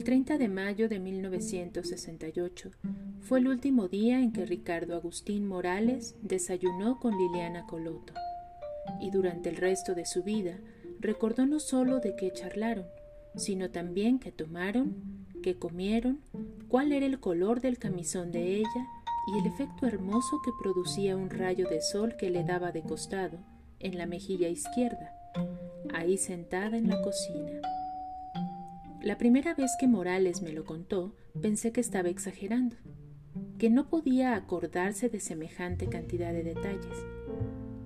El 30 de mayo de 1968 fue el último día en que Ricardo Agustín Morales desayunó con Liliana Coloto, y durante el resto de su vida recordó no solo de qué charlaron, sino también qué tomaron, qué comieron, cuál era el color del camisón de ella y el efecto hermoso que producía un rayo de sol que le daba de costado, en la mejilla izquierda, ahí sentada en la cocina. La primera vez que Morales me lo contó, pensé que estaba exagerando, que no podía acordarse de semejante cantidad de detalles.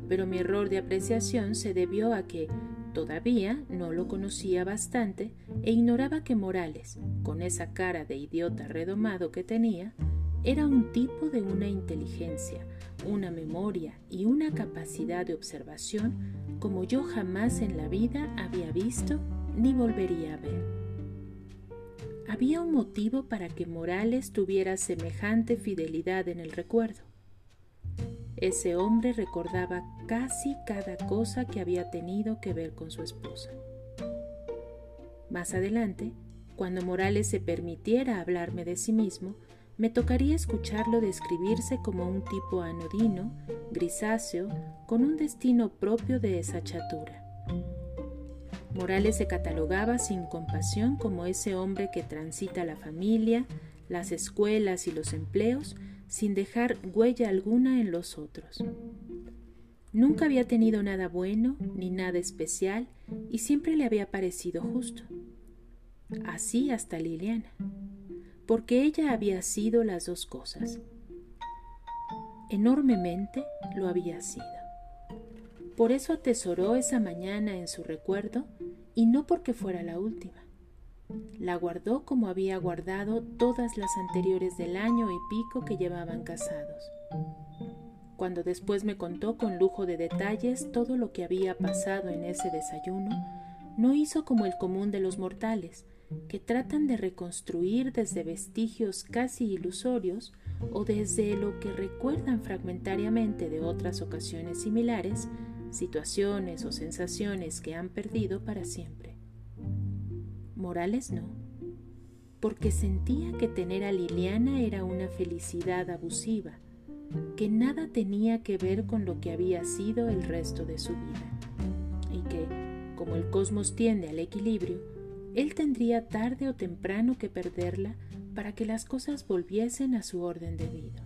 Pero mi error de apreciación se debió a que todavía no lo conocía bastante e ignoraba que Morales, con esa cara de idiota redomado que tenía, era un tipo de una inteligencia, una memoria y una capacidad de observación como yo jamás en la vida había visto ni volvería a ver. Había un motivo para que Morales tuviera semejante fidelidad en el recuerdo. Ese hombre recordaba casi cada cosa que había tenido que ver con su esposa. Más adelante, cuando Morales se permitiera hablarme de sí mismo, me tocaría escucharlo describirse como un tipo anodino, grisáceo, con un destino propio de esa chatura. Morales se catalogaba sin compasión como ese hombre que transita la familia, las escuelas y los empleos sin dejar huella alguna en los otros. Nunca había tenido nada bueno ni nada especial y siempre le había parecido justo. Así hasta Liliana, porque ella había sido las dos cosas. Enormemente lo había sido. Por eso atesoró esa mañana en su recuerdo y no porque fuera la última. La guardó como había guardado todas las anteriores del año y pico que llevaban casados. Cuando después me contó con lujo de detalles todo lo que había pasado en ese desayuno, no hizo como el común de los mortales, que tratan de reconstruir desde vestigios casi ilusorios o desde lo que recuerdan fragmentariamente de otras ocasiones similares situaciones o sensaciones que han perdido para siempre. Morales no, porque sentía que tener a Liliana era una felicidad abusiva, que nada tenía que ver con lo que había sido el resto de su vida, y que, como el cosmos tiende al equilibrio, él tendría tarde o temprano que perderla para que las cosas volviesen a su orden debido.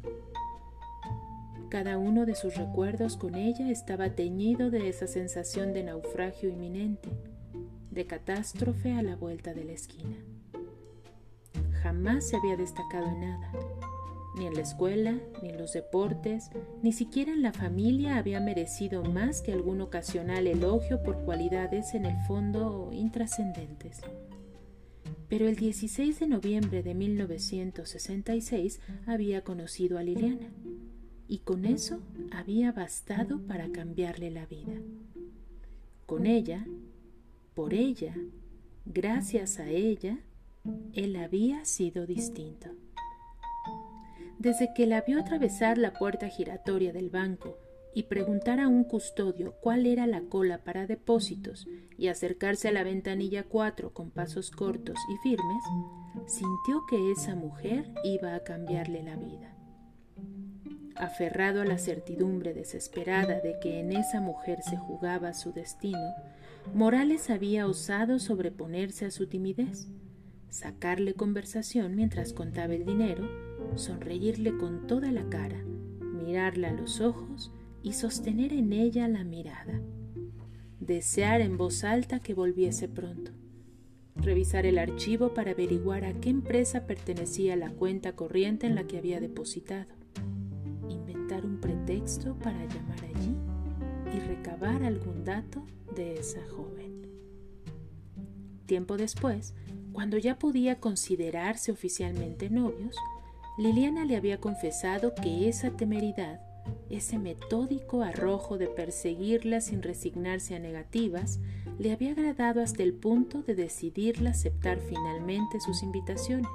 Cada uno de sus recuerdos con ella estaba teñido de esa sensación de naufragio inminente, de catástrofe a la vuelta de la esquina. Jamás se había destacado en nada, ni en la escuela, ni en los deportes, ni siquiera en la familia había merecido más que algún ocasional elogio por cualidades en el fondo intrascendentes. Pero el 16 de noviembre de 1966 había conocido a Liliana y con eso había bastado para cambiarle la vida. Con ella, por ella, gracias a ella, él había sido distinto. Desde que la vio atravesar la puerta giratoria del banco y preguntar a un custodio cuál era la cola para depósitos y acercarse a la ventanilla 4 con pasos cortos y firmes, sintió que esa mujer iba a cambiarle la vida aferrado a la certidumbre desesperada de que en esa mujer se jugaba su destino, Morales había osado sobreponerse a su timidez, sacarle conversación mientras contaba el dinero, sonreírle con toda la cara, mirarla a los ojos y sostener en ella la mirada. Desear en voz alta que volviese pronto. Revisar el archivo para averiguar a qué empresa pertenecía la cuenta corriente en la que había depositado un pretexto para llamar allí y recabar algún dato de esa joven. Tiempo después, cuando ya podía considerarse oficialmente novios, Liliana le había confesado que esa temeridad, ese metódico arrojo de perseguirla sin resignarse a negativas, le había agradado hasta el punto de decidirla aceptar finalmente sus invitaciones,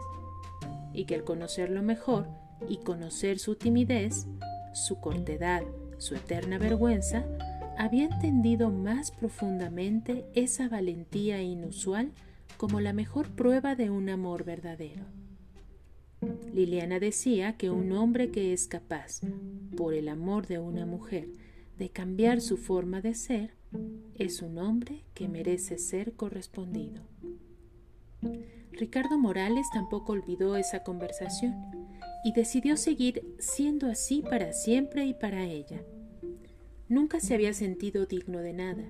y que al conocerlo mejor y conocer su timidez, su cortedad, su eterna vergüenza, había entendido más profundamente esa valentía inusual como la mejor prueba de un amor verdadero. Liliana decía que un hombre que es capaz, por el amor de una mujer, de cambiar su forma de ser, es un hombre que merece ser correspondido. Ricardo Morales tampoco olvidó esa conversación y decidió seguir siendo así para siempre y para ella. Nunca se había sentido digno de nada,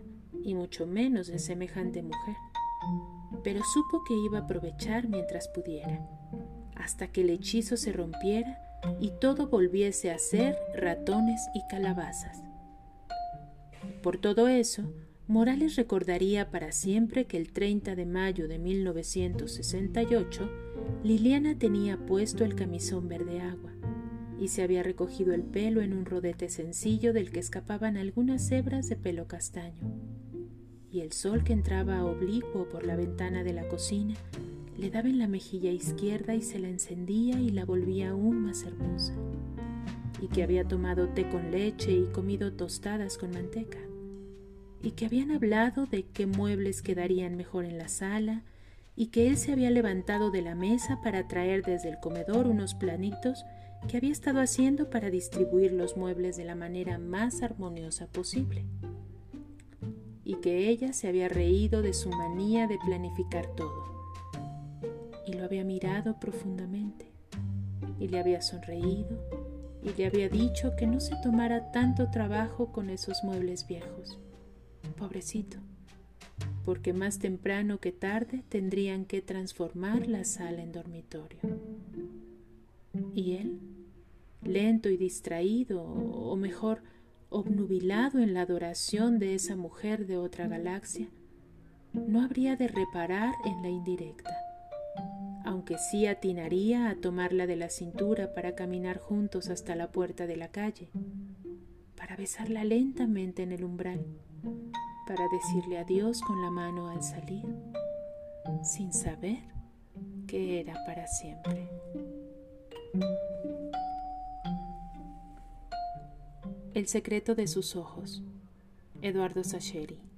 y mucho menos de semejante mujer, pero supo que iba a aprovechar mientras pudiera, hasta que el hechizo se rompiera y todo volviese a ser ratones y calabazas. Por todo eso, Morales recordaría para siempre que el 30 de mayo de 1968 Liliana tenía puesto el camisón verde agua y se había recogido el pelo en un rodete sencillo del que escapaban algunas hebras de pelo castaño. Y el sol que entraba oblicuo por la ventana de la cocina le daba en la mejilla izquierda y se la encendía y la volvía aún más hermosa. Y que había tomado té con leche y comido tostadas con manteca y que habían hablado de qué muebles quedarían mejor en la sala y que él se había levantado de la mesa para traer desde el comedor unos planitos que había estado haciendo para distribuir los muebles de la manera más armoniosa posible. Y que ella se había reído de su manía de planificar todo. Y lo había mirado profundamente y le había sonreído y le había dicho que no se tomara tanto trabajo con esos muebles viejos pobrecito, porque más temprano que tarde tendrían que transformar la sala en dormitorio. Y él, lento y distraído, o mejor, obnubilado en la adoración de esa mujer de otra galaxia, no habría de reparar en la indirecta, aunque sí atinaría a tomarla de la cintura para caminar juntos hasta la puerta de la calle, para besarla lentamente en el umbral para decirle adiós con la mano al salir, sin saber que era para siempre. El secreto de sus ojos, Eduardo Sacheri.